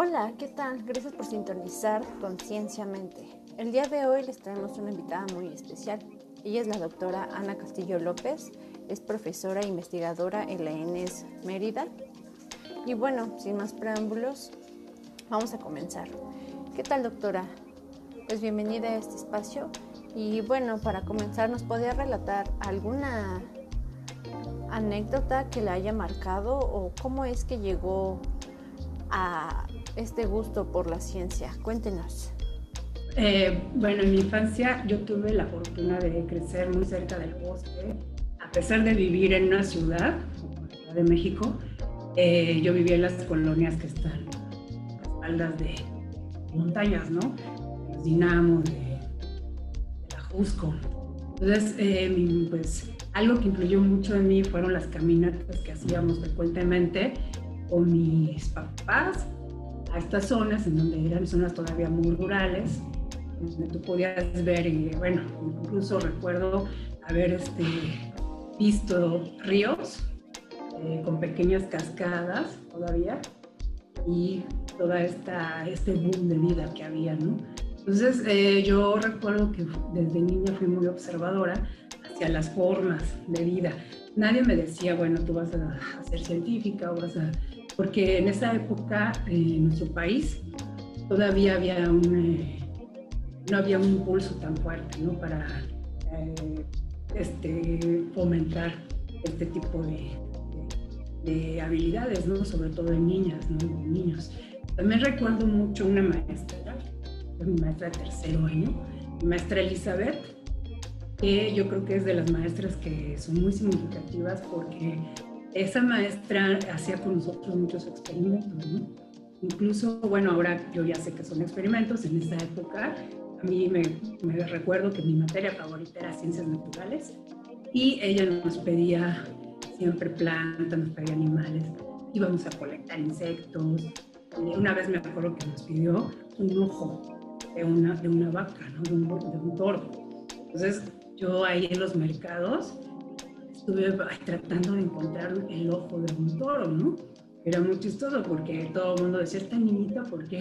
Hola, ¿qué tal? Gracias por sintonizar Concienciamente. El día de hoy les traemos una invitada muy especial. Ella es la doctora Ana Castillo López, es profesora e investigadora en la ENES Mérida. Y bueno, sin más preámbulos, vamos a comenzar. ¿Qué tal, doctora? Pues bienvenida a este espacio. Y bueno, para comenzar, ¿nos podría relatar alguna anécdota que le haya marcado o cómo es que llegó a este gusto por la ciencia? Cuéntenos. Eh, bueno, en mi infancia yo tuve la fortuna de crecer muy cerca del bosque. A pesar de vivir en una ciudad, como la Ciudad de México, eh, yo vivía en las colonias que están a espaldas de montañas, ¿no? De los dinamos, de, de la Jusco. Entonces, eh, pues algo que influyó mucho en mí fueron las caminatas que hacíamos frecuentemente con mis papás estas zonas, en donde eran zonas todavía muy rurales, donde tú podías ver, y bueno, incluso recuerdo haber este, visto ríos eh, con pequeñas cascadas todavía y esta, este boom de vida que había, ¿no? Entonces eh, yo recuerdo que desde niña fui muy observadora hacia las formas de vida. Nadie me decía, bueno, tú vas a, a ser científica o vas a porque en esa época eh, en nuestro país todavía había un, eh, no había un impulso tan fuerte ¿no? para eh, este, fomentar este tipo de, de, habilidades, ¿no? sobre todo en niñas, ¿no? en niños. También recuerdo mucho una maestra, mi maestra de tercero año, maestra Elizabeth, que yo creo que es de las maestras que son muy significativas porque esa maestra hacía con nosotros muchos experimentos, ¿no? Incluso, bueno, ahora yo ya sé que son experimentos, en esa época a mí me, recuerdo que mi materia favorita era ciencias naturales y ella nos pedía siempre plantas, nos pedía animales, íbamos a colectar insectos. Una vez me acuerdo que nos pidió un ojo de una, de una vaca, ¿no? de, un, de un toro. Entonces yo ahí en los mercados estuve tratando de encontrar el ojo de un toro, ¿no? Era muy chistoso porque todo el mundo decía, esta niñita, porque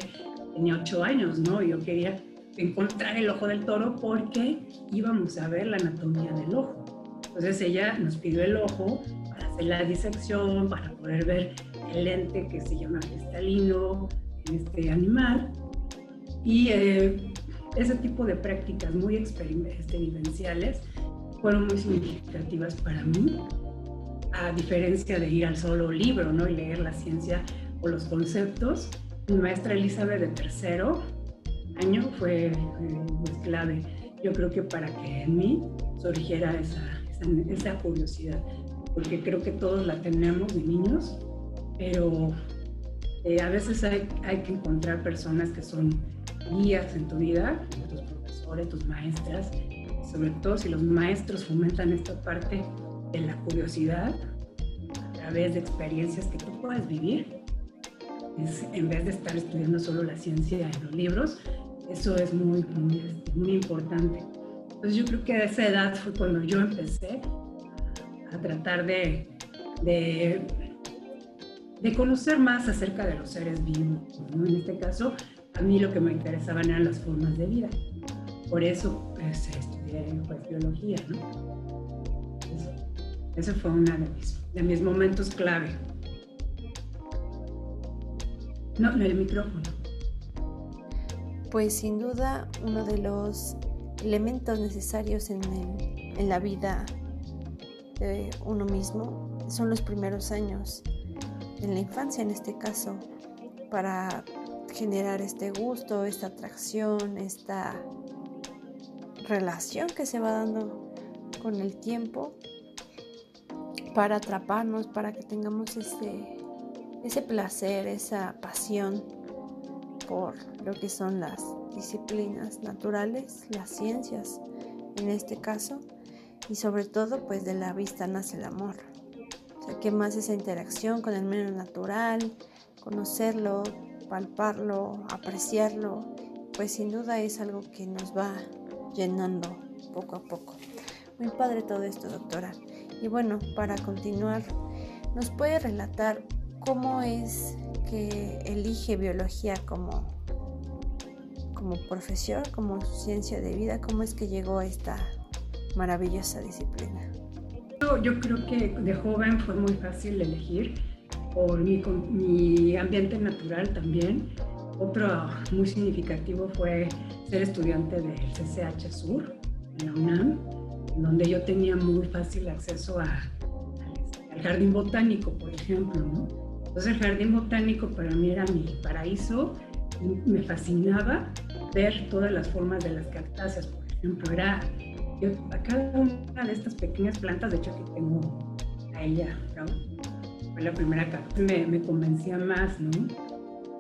tenía ocho años, ¿no? Yo quería encontrar el ojo del toro porque íbamos a ver la anatomía del ojo. Entonces ella nos pidió el ojo para hacer la disección, para poder ver el lente que se llama cristalino en este animal. Y eh, ese tipo de prácticas muy experimentales fueron muy significativas para mí, a diferencia de ir al solo libro ¿no? y leer la ciencia o los conceptos. Mi maestra Elizabeth de tercero año fue muy clave. Yo creo que para que en mí surgiera esa, esa, curiosidad, porque creo que todos la tenemos de niños, pero eh, a veces hay, hay, que encontrar personas que son guías en tu vida, tus profesores, tus maestras, sobre todo si los maestros fomentan esta parte de la curiosidad a través de experiencias que tú puedes vivir, en vez de estar estudiando solo la ciencia en los libros, eso es muy, muy, este, muy importante. Entonces yo creo que a esa edad fue cuando yo empecé a tratar de, de, de conocer más acerca de los seres vivos. ¿no? En este caso, a mí lo que me interesaban eran las formas de vida. Por eso pues, estudié pues, biología, ¿no? ese fue uno de mis, de mis momentos clave. No, el micrófono. Pues sin duda uno de los elementos necesarios en, en la vida de uno mismo son los primeros años, en la infancia en este caso, para generar este gusto, esta atracción, esta relación que se va dando con el tiempo para atraparnos, para que tengamos ese, ese placer, esa pasión por lo que son las disciplinas naturales, las ciencias en este caso, y sobre todo pues de la vista nace el amor. O sea, más esa interacción con el medio natural, conocerlo, palparlo, apreciarlo, pues sin duda es algo que nos va llenando poco a poco. Muy padre todo esto, doctora. Y bueno, para continuar, ¿nos puede relatar cómo es que elige biología como, como profesión, como ciencia de vida? ¿Cómo es que llegó a esta maravillosa disciplina? Yo creo que de joven fue muy fácil elegir por mi, mi ambiente natural también. Otro muy significativo fue ser estudiante del CCH Sur, en la UNAM, donde yo tenía muy fácil acceso a, al jardín botánico, por ejemplo. ¿no? Entonces el jardín botánico para mí era mi paraíso y me fascinaba ver todas las formas de las cactáceas, por ejemplo. Era, yo, a cada una de estas pequeñas plantas, de hecho que tengo a ella, fue la primera que me, me convencía más, ¿no?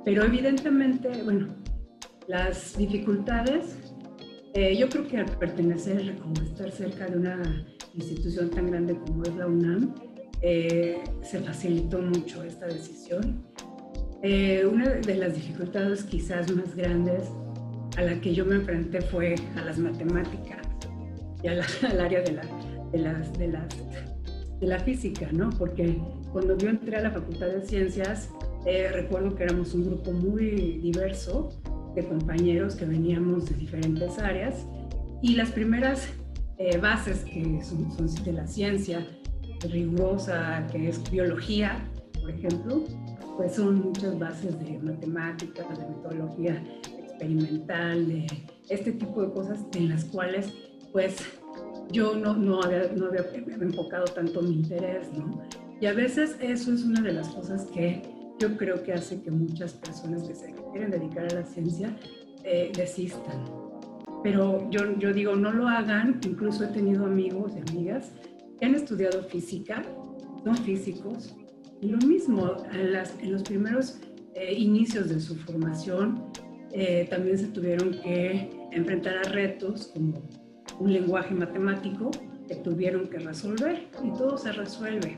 Pero evidentemente, bueno, las dificultades, eh, yo creo que al pertenecer o estar cerca de una institución tan grande como es la UNAM, eh, se facilitó mucho esta decisión. Eh, una de las dificultades quizás más grandes a la que yo me enfrenté fue a las matemáticas y al área de, la, de, las, de, las, de la física, ¿no? Porque cuando yo entré a la Facultad de Ciencias, eh, recuerdo que éramos un grupo muy diverso de compañeros que veníamos de diferentes áreas y las primeras eh, bases que son, de la ciencia rigurosa, que es biología, por ejemplo, pues son muchas bases de matemáticas, de metodología experimental, de este tipo de cosas en las cuales pues yo no, no, había, no había enfocado tanto mi interés, ¿no? Y a veces eso es una de las cosas que yo creo que hace que muchas personas que quieren dedicar a la ciencia eh, desistan. Pero yo, yo digo, no lo hagan, incluso he tenido amigos y amigas que han estudiado física, son físicos, y lo mismo, en, las, en los primeros eh, inicios de su formación, eh, también se tuvieron que enfrentar a retos como un lenguaje matemático que tuvieron que resolver y todo se resuelve.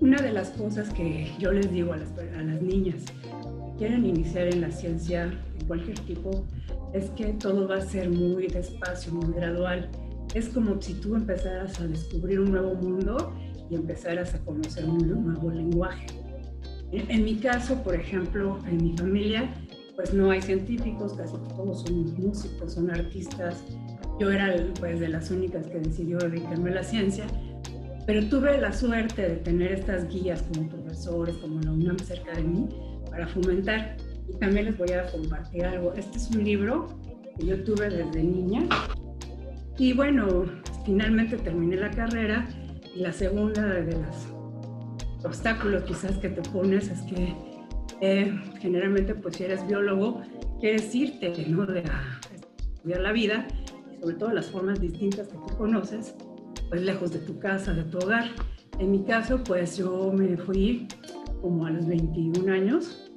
Una de las cosas que yo les digo a las, a las niñas quieren iniciar en la ciencia, en cualquier tipo, es que todo va a ser muy despacio, muy gradual. Es como si tú empezaras a descubrir un nuevo mundo y empezaras a conocer un nuevo lenguaje. En, en mi caso, por ejemplo, en mi familia, pues no hay científicos, casi todos son músicos, son artistas. Yo era pues de las únicas que decidió dedicarme a la ciencia pero tuve la suerte de tener estas guías como profesores, como la UNAM cerca de mí, para fomentar. Y también les voy a compartir algo. Este es un libro que yo tuve desde niña. Y bueno, finalmente terminé la carrera y la segunda de los obstáculos quizás que te pones es que eh, generalmente pues si eres biólogo quieres irte ¿no? de a estudiar la vida sobre todo las formas distintas que tú conoces pues lejos de tu casa, de tu hogar. En mi caso, pues yo me fui como a los 21 años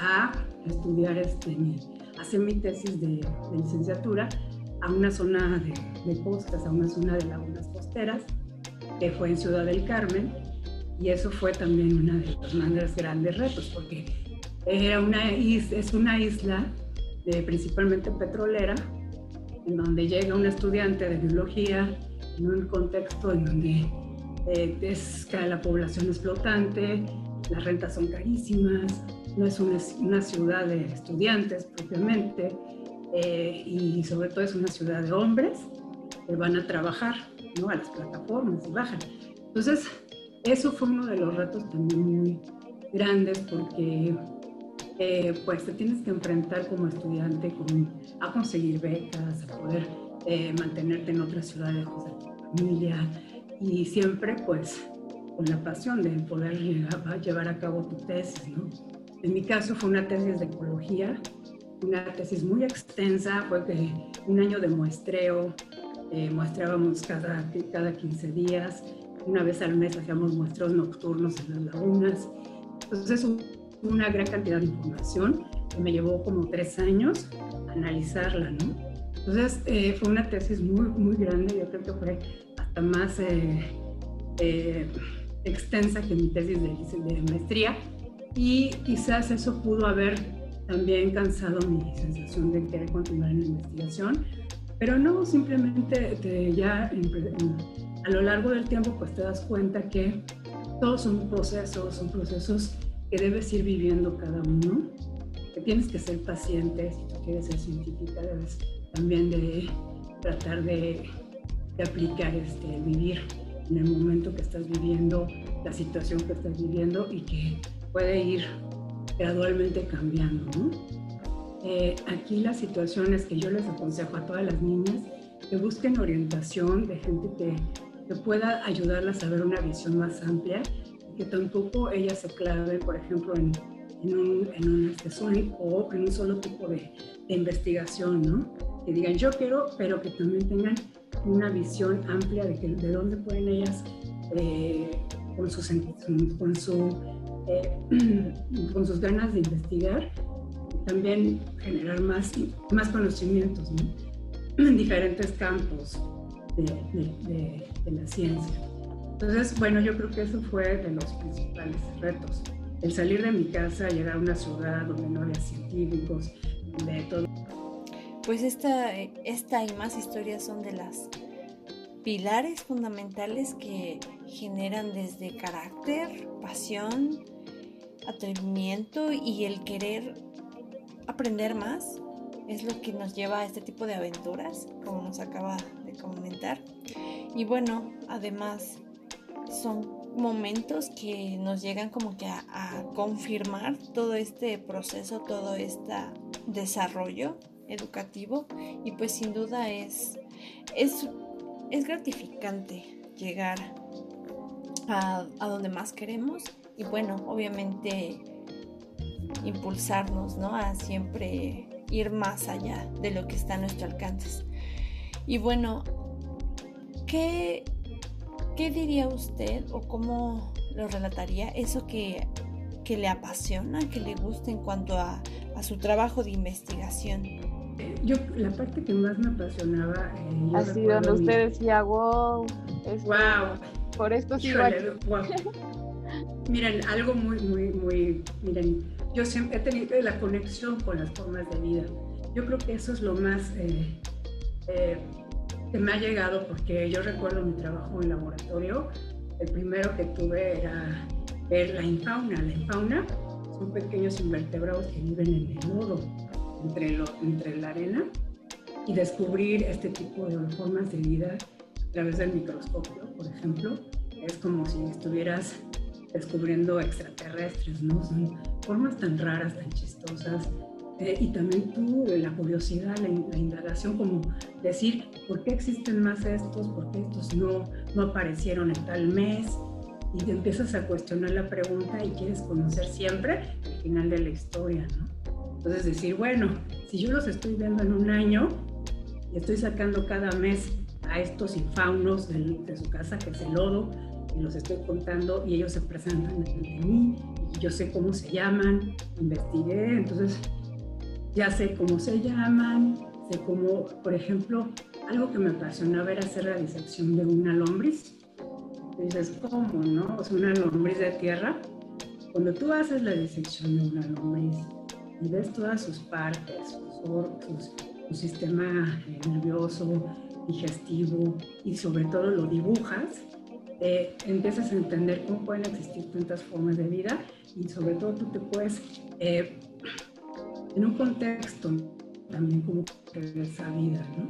a estudiar, este, mi, hacer mi tesis de, licenciatura a una zona de, de, costas, a una zona de lagunas costeras, que fue en Ciudad del Carmen, y eso fue también una de los más grandes retos, porque era una es una isla de, principalmente petrolera, en donde llega un estudiante de biología en un contexto en donde eh, es, la población explotante, las rentas son carísimas, no es una, ciudad de estudiantes propiamente, eh, y sobre todo es una ciudad de hombres que van a trabajar ¿no? a las plataformas y bajan. Entonces, eso fue uno de los retos también muy grandes porque eh, pues te tienes que enfrentar como estudiante a conseguir becas, a poder eh, mantenerte en otra ciudad lejos de tu familia y siempre pues con la pasión de poder llevar a cabo tu tesis, ¿no? En mi caso fue una tesis de ecología, una tesis muy extensa, fue que un año de muestreo, eh, muestrábamos cada, cada 15 días, una vez al mes hacíamos muestreos nocturnos en las lagunas, entonces una gran cantidad de información que me llevó como tres años analizarla, ¿no? Entonces eh, fue una tesis muy, muy grande, yo creo que fue hasta más eh, eh, extensa que mi tesis de, de, maestría y quizás eso pudo haber también cansado mi sensación de querer continuar en la investigación, pero no, simplemente ya a lo largo del tiempo pues te das cuenta que todos son procesos, son procesos que debes ir viviendo cada uno, que tienes que ser paciente, si tú quieres ser científica, debes también de tratar de, de aplicar este, vivir en el momento que estás viviendo, la situación que estás viviendo y que puede ir gradualmente cambiando. ¿no? Eh, aquí las situaciones que yo les aconsejo a todas las niñas que busquen orientación de gente que, que pueda ayudarlas a ver una visión más amplia que tampoco ellas se claven, por ejemplo, en, en un, en un este, o en un solo tipo de, de investigación, ¿no? Que digan yo quiero, pero que también tengan una visión amplia de, que, de dónde pueden ellas, eh, con, sus, con, su, eh, con sus ganas de investigar, también generar más, más conocimientos en diferentes campos de, de, de, la ciencia. Entonces, bueno, yo creo que eso fue de los principales retos. El salir de mi casa, llegar a una ciudad donde no había científicos, de todo pues esta, esta y más historias son de las pilares fundamentales que generan desde carácter, pasión, atrevimiento y el querer aprender más. Es lo que nos lleva a este tipo de aventuras, como nos acaba de comentar. Y bueno, además son momentos que nos llegan como que a, a confirmar todo este proceso, todo este desarrollo educativo y pues sin duda es, es, es gratificante llegar a, a, donde más queremos y bueno, obviamente impulsarnos, ¿no? A siempre ir más allá de lo que está a nuestro alcance. Y bueno, ¿qué, qué diría usted o cómo lo relataría eso que, que le apasiona, que le gusta en cuanto a, a su trabajo de investigación? yo la parte que más me apasionaba eh, así donde usted decía wow wow por esto sí wow. miren algo muy muy muy miren yo siempre he tenido la conexión con las formas de vida. Yo creo que eso es lo más eh, eh, que me ha llegado porque yo recuerdo mi trabajo en laboratorio el primero que tuve era ver la infauna. La infauna son pequeños invertebrados que viven en el lodo entre, lo, entre la arena y descubrir este tipo de formas de vida través del microscopio, por ejemplo, es como si estuvieras descubriendo extraterrestres, ¿no? Son formas tan raras, tan chistosas. Eh, y también tú, la curiosidad, la, la, indagación, como decir, ¿por qué existen más estos? ¿Por qué estos no, no aparecieron en tal mes? Y te empiezas a cuestionar la pregunta y quieres conocer siempre el final de la historia, ¿no? Entonces decir, bueno, si yo los estoy viendo en un año y estoy sacando cada mes a estos infaunos de, de su casa, que es el lodo, y los estoy contando y ellos se presentan ante mí, y yo sé cómo se llaman, investigué, entonces ya sé cómo se llaman, sé cómo, por ejemplo, algo que me apasionaba era hacer la disección de una lombriz. Dices, ¿cómo, no? O sea, una lombriz de tierra. Cuando tú haces la disección de una lombriz y ves todas sus partes, sus, su sistema nervioso, digestivo y sobre todo lo dibujas, eh, empiezas a entender cómo pueden existir tantas formas de vida y sobre todo tú te puedes, eh, en un contexto también como esa vida, ¿no?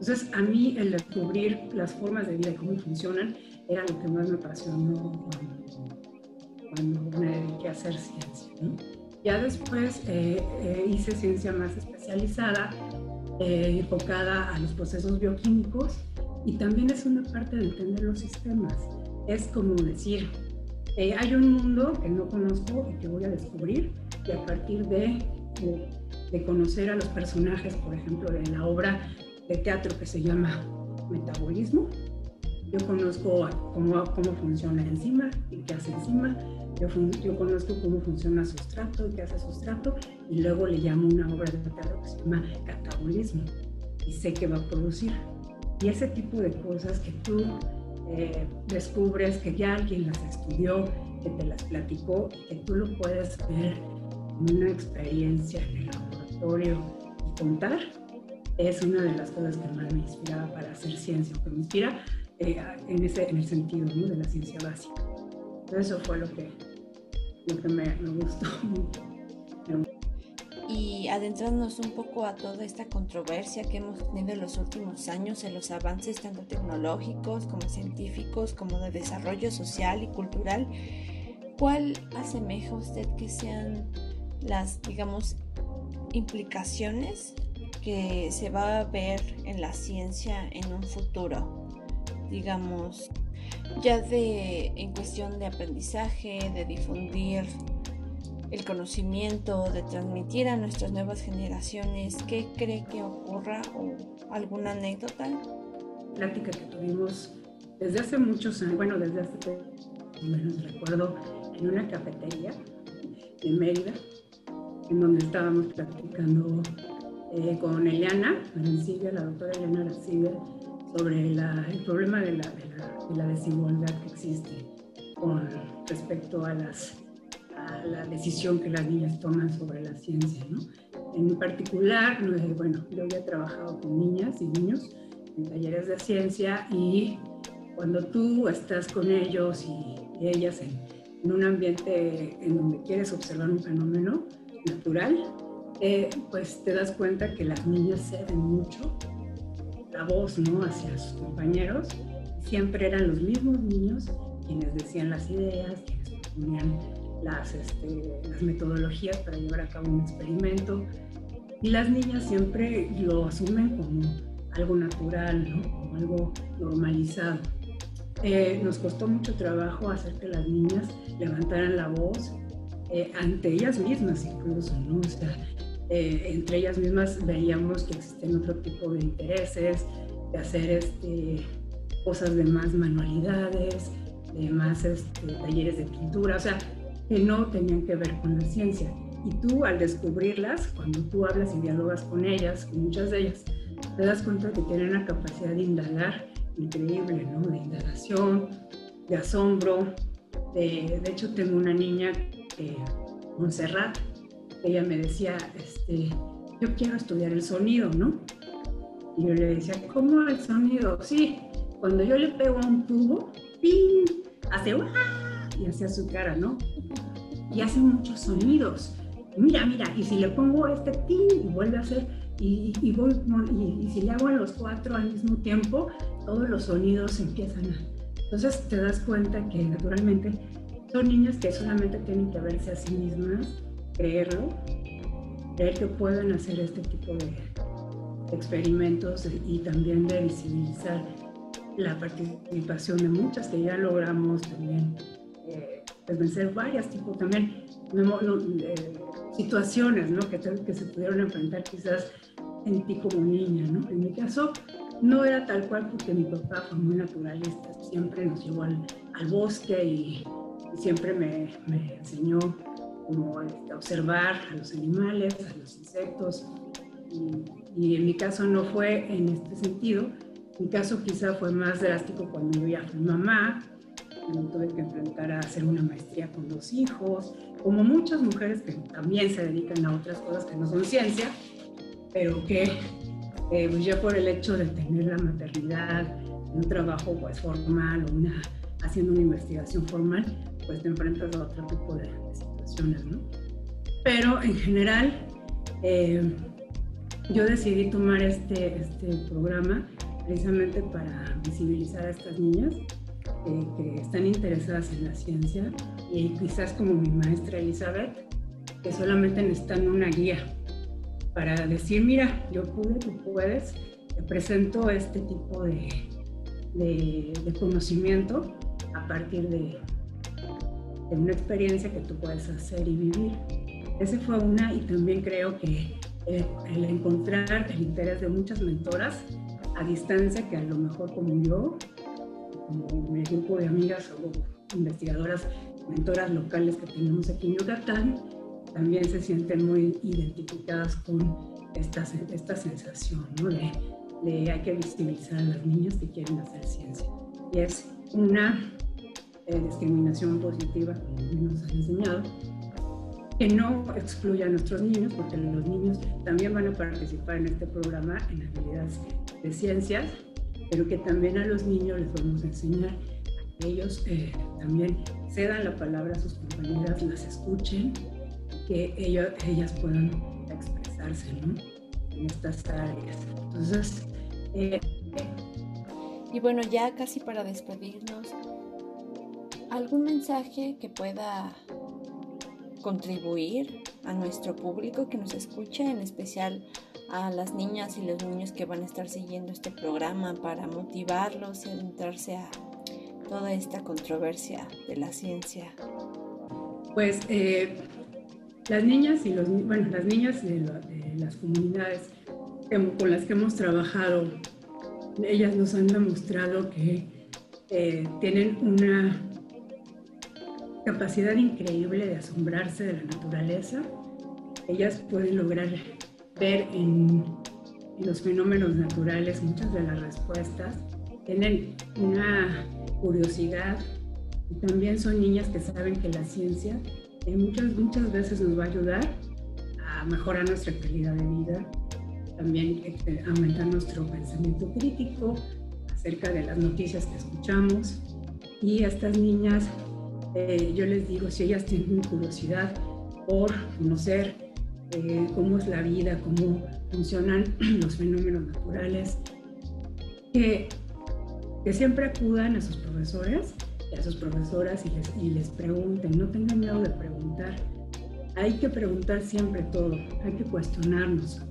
Entonces a mí el descubrir las formas de vida y cómo funcionan era lo que más me apasionó cuando, cuando me dediqué a hacer ciencia, ¿no? Ya después eh, eh, hice ciencia más especializada, eh, enfocada a los procesos bioquímicos y también es una parte de entender los sistemas. Es como decir, hay un mundo que no conozco y que voy a descubrir y a partir de, de, de conocer a los personajes, por ejemplo, de la obra de teatro que se llama Metabolismo, yo conozco cómo, cómo funciona la enzima y qué hace enzima, yo, conozco cómo funciona sustrato, qué hace sustrato, y luego le llamo una obra de teatro que se llama catabolismo, y sé que va a producir. Y ese tipo de cosas que tú eh, descubres, que ya alguien las estudió, que te las platicó, que tú lo puedes ver en una experiencia en el laboratorio y contar, es una de las cosas que más me inspiraba para hacer ciencia, que me inspira eh, en, ese, en el sentido ¿no? de la ciencia básica. Eso fue lo que lo que me, me gustó. Y adentrándonos un poco a toda esta controversia que hemos tenido en los últimos años en los avances tanto tecnológicos como científicos, como de desarrollo social y cultural, ¿cuál asemeja usted que sean las, digamos, implicaciones que se va a ver en la ciencia en un futuro? Digamos, ya de en cuestión de aprendizaje, de difundir el conocimiento, de transmitir a nuestras nuevas generaciones, ¿qué cree que ocurra o alguna anécdota? Plática que tuvimos desde hace muchos años, bueno, desde hace menos recuerdo, en una cafetería en Mérida, en donde estábamos platicando eh, con Eliana Arancibia, la doctora Eliana Arancibia, sobre el problema de la, de la desigualdad que existe con respecto a las la decisión que las niñas toman sobre la ciencia. ¿no? En particular, bueno, yo ya he trabajado con niñas y niños en talleres de ciencia y cuando tú estás con ellos y, ellas en, un ambiente en donde quieres observar un fenómeno natural, eh, pues te das cuenta que las niñas ceden mucho la voz ¿no? hacia sus compañeros. Siempre eran los mismos niños quienes decían las ideas, quienes proponían las, este, las metodologías para llevar a cabo un experimento. Y las niñas siempre lo asumen como algo natural, ¿no? como algo normalizado. Eh, nos costó mucho trabajo hacer que las niñas levantaran la voz eh, ante ellas mismas incluso, ¿no? O sea, eh, entre ellas mismas veíamos que existen otro tipo de intereses, de hacer este, cosas de más manualidades, de más este, talleres de pintura, o sea, que no tenían que ver con la ciencia. Y tú al descubrirlas, cuando tú hablas y dialogas con ellas, con muchas de ellas, te das cuenta que tienen una capacidad de indagar increíble, ¿no? De indagación, de asombro. De, de hecho, tengo una niña, eh, Montserrat, ella me decía, este, yo quiero estudiar el sonido, ¿no? Y yo le decía, ¿cómo el sonido? Sí, cuando yo le pego a un tubo, ¡ping! Hace y hacia su cara, ¿no? Y hace muchos sonidos. Mira, mira, y si le pongo este pin y vuelve a hacer, y, y, y, si le hago a los cuatro al mismo tiempo, todos los sonidos empiezan a... Entonces te das cuenta que naturalmente son niñas que solamente tienen que verse a sí mismas, creerlo, creer que pueden hacer este tipo de experimentos y también de visibilizar la participación de muchas que ya logramos también eh, pues vencer varias tipo también eh, situaciones ¿no? que, que se pudieron enfrentar quizás en ti como niña. ¿no? En mi caso no era tal cual porque mi papá fue muy naturalista, siempre nos llevó al, al bosque y, siempre me, me, enseñó como este, observar a los animales, a los insectos. Y, y, en mi caso no fue en este sentido. Mi caso quizá fue más drástico cuando yo ya fui mamá, me tuve que enfrentar a hacer una maestría con dos hijos, como muchas mujeres que también se dedican a otras cosas que no son ciencia, pero que eh, pues ya por el hecho de tener la maternidad, un trabajo pues formal o una, haciendo una investigación formal, pues te enfrentas a otro tipo de, Pero en general, eh, yo decidí tomar este, este programa precisamente para visibilizar a estas niñas que están interesadas en la ciencia y quizás como mi maestra Elizabeth, que solamente necesitan una guía para decir, mira, yo pude, tú puedes, te presento este tipo de, de, conocimiento a partir de, de, una experiencia que tú puedes hacer y vivir. Ese fue una y también creo que el, el encontrar el interés de muchas mentoras a distancia que a lo mejor como yo como mi grupo de amigas o investigadoras, mentoras locales que tenemos aquí en Yucatán, también se sienten muy identificadas con esta, esta sensación ¿no? de, de, hay que visibilizar a las niñas que quieren hacer ciencia. Y es una eh, discriminación positiva, como nos han enseñado, que no excluya a nuestros niños, porque los niños también van a participar en este programa en habilidades de ciencias pero que también a los niños les vamos a enseñar ellos eh, también cedan la palabra a sus compañeras, las escuchen, que ellas puedan expresarse ¿no? en estas áreas. Entonces, eh, y bueno, ya casi para despedirnos, ¿algún mensaje que pueda contribuir a nuestro público que nos escucha, en especial a las niñas y los niños que van a estar siguiendo este programa para motivarlos y adentrarse a toda esta controversia de la ciencia? Pues eh, las niñas y los bueno, las niñas de, las comunidades con las que hemos trabajado, ellas nos han demostrado que eh, tienen una capacidad increíble de asombrarse de la naturaleza. Ellas pueden lograr ver en, en los fenómenos naturales muchas de las respuestas. Tienen una curiosidad y también son niñas que saben que la ciencia muchas, muchas veces nos va a ayudar a mejorar nuestra calidad de vida, también este, aumentar nuestro pensamiento crítico acerca de las noticias que escuchamos. Y estas niñas, eh, yo les digo, si ellas tienen curiosidad por conocer eh, cómo es la vida, cómo funcionan los fenómenos naturales, que, siempre acudan a sus profesores a sus profesoras y les, y les pregunten, no tengan miedo de preguntar. Hay que preguntar siempre todo, hay que cuestionarnos.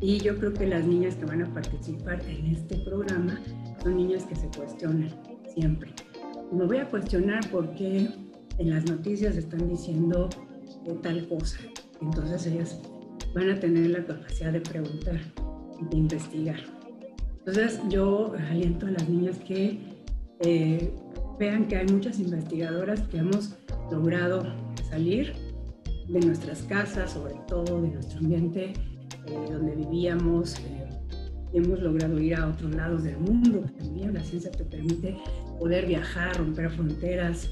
Y yo creo que las niñas que van a participar en este programa son niñas que se cuestionan siempre. Me voy a cuestionar por qué en las noticias están diciendo tal cosa. Entonces ellas van a tener la capacidad de preguntar y de investigar. Entonces yo aliento a las niñas que eh, vean que hay muchas investigadoras que hemos logrado salir de nuestras casas, sobre todo de nuestro ambiente eh, donde vivíamos. Eh, hemos logrado ir a otros lados del mundo. También la ciencia te permite poder viajar, romper fronteras,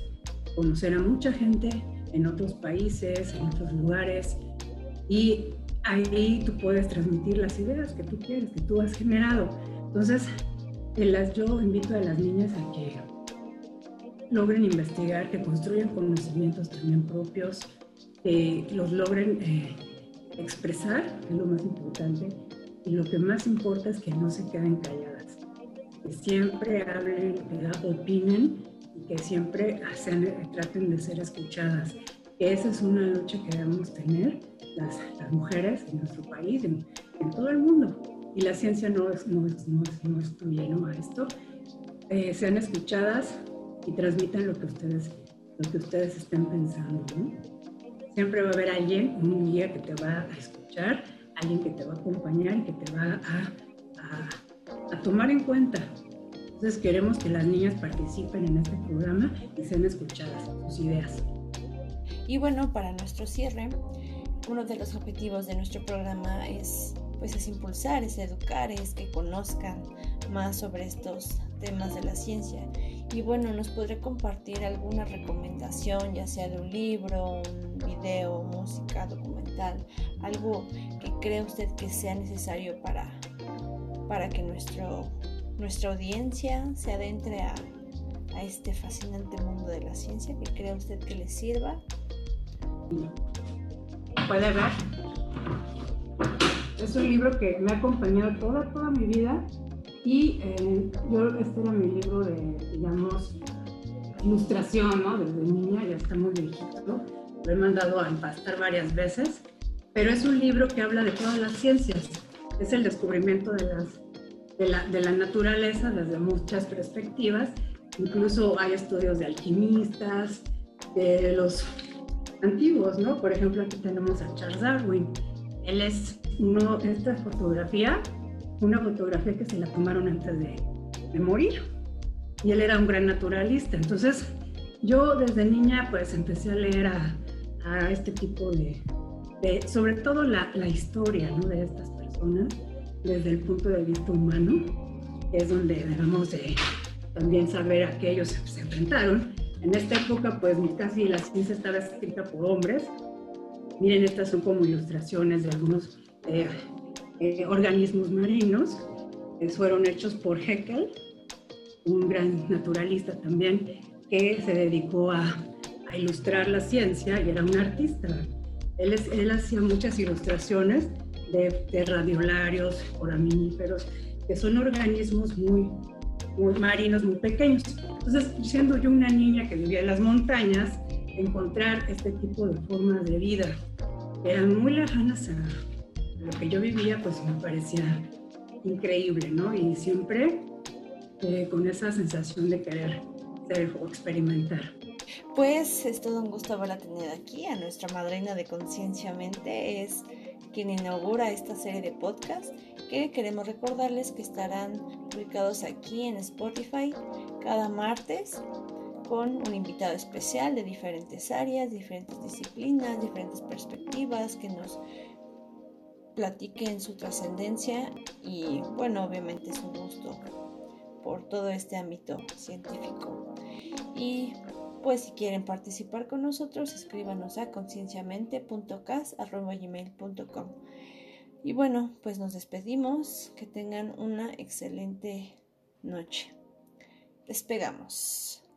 conocer a mucha gente en otros países, en otros lugares. Y ahí tú puedes transmitir las ideas que tú quieres, que tú has generado. Entonces, las, yo invito a las niñas a que logren investigar, que construyan conocimientos también propios, que los logren eh, expresar, es lo más importante, y lo que más importa es que no se queden calladas, que siempre hablen, que opinen y que siempre traten de ser escuchadas. Esa es una lucha que debemos tener las, las mujeres en nuestro país, en, en, todo el mundo. Y la ciencia no, es, no, es, no, es, no excluye a esto. Eh, sean escuchadas, y transmitan lo que ustedes, lo que ustedes estén pensando. Siempre va a haber alguien, un guía que te va a escuchar, alguien que te va a acompañar y que te va a, a, tomar en cuenta. Entonces queremos que las niñas participen en este programa y sean escuchadas sus ideas. Y bueno, para nuestro cierre, uno de los objetivos de nuestro programa es pues es impulsar, es educar, es que conozcan más sobre estos temas de la ciencia y bueno, nos podré compartir alguna recomendación, ya sea de un libro, un video, música, documental, algo que cree usted que sea necesario para, para que nuestro, nuestra audiencia se adentre a, a este fascinante mundo de la ciencia, que cree usted que le sirva. Puede ver. Es un libro que me ha acompañado toda, toda mi vida y eh, yo, este era mi libro de, digamos, ilustración, ¿no? Desde niña, ya está muy viejito. Lo he mandado a empastar varias veces, pero es un libro que habla de todas las ciencias. Es el descubrimiento de, las, de, la, de la naturaleza desde muchas perspectivas. Incluso hay estudios de alquimistas, de los antiguos, ¿no? Por ejemplo, aquí tenemos a Charles Darwin. Él es uno, esta fotografía una fotografía que se la tomaron antes de, de morir. Y él era un gran naturalista. Entonces, yo desde niña pues empecé a leer a, a este tipo de, de, sobre todo la, la historia ¿no? de estas personas desde el punto de vista humano, es donde debemos de también saber a qué ellos se enfrentaron. En esta época pues casi la ciencia estaba escrita por hombres. Miren, estas son como ilustraciones de algunos eh, eh, organismos marinos, fueron hechos por Haeckel un gran naturalista también, que se dedicó a, a ilustrar la ciencia y era un artista. Él, él hacía muchas ilustraciones de, de radiolarios, foraminíferos, que son organismos muy, muy marinos, muy pequeños. Entonces, siendo yo una niña que vivía en las montañas, encontrar este tipo de formas de vida que eran muy lejanas a lo que yo vivía, pues me parecía increíble, ¿no? Y siempre eh, con esa sensación de querer ser o experimentar. Pues es todo un gusto haberla tenido aquí. A nuestra madrina de Conciencia Mente es quien inaugura esta serie de podcasts que queremos recordarles que estarán publicados aquí en Spotify cada martes con un invitado especial de diferentes áreas, diferentes disciplinas, diferentes perspectivas que nos platiquen su trascendencia y bueno, obviamente es un gusto por todo este ámbito científico. Y pues si quieren participar con nosotros, escríbanos a concienciamente.cas.gmail.com Y bueno, pues nos despedimos. Que tengan una excelente noche. Despegamos.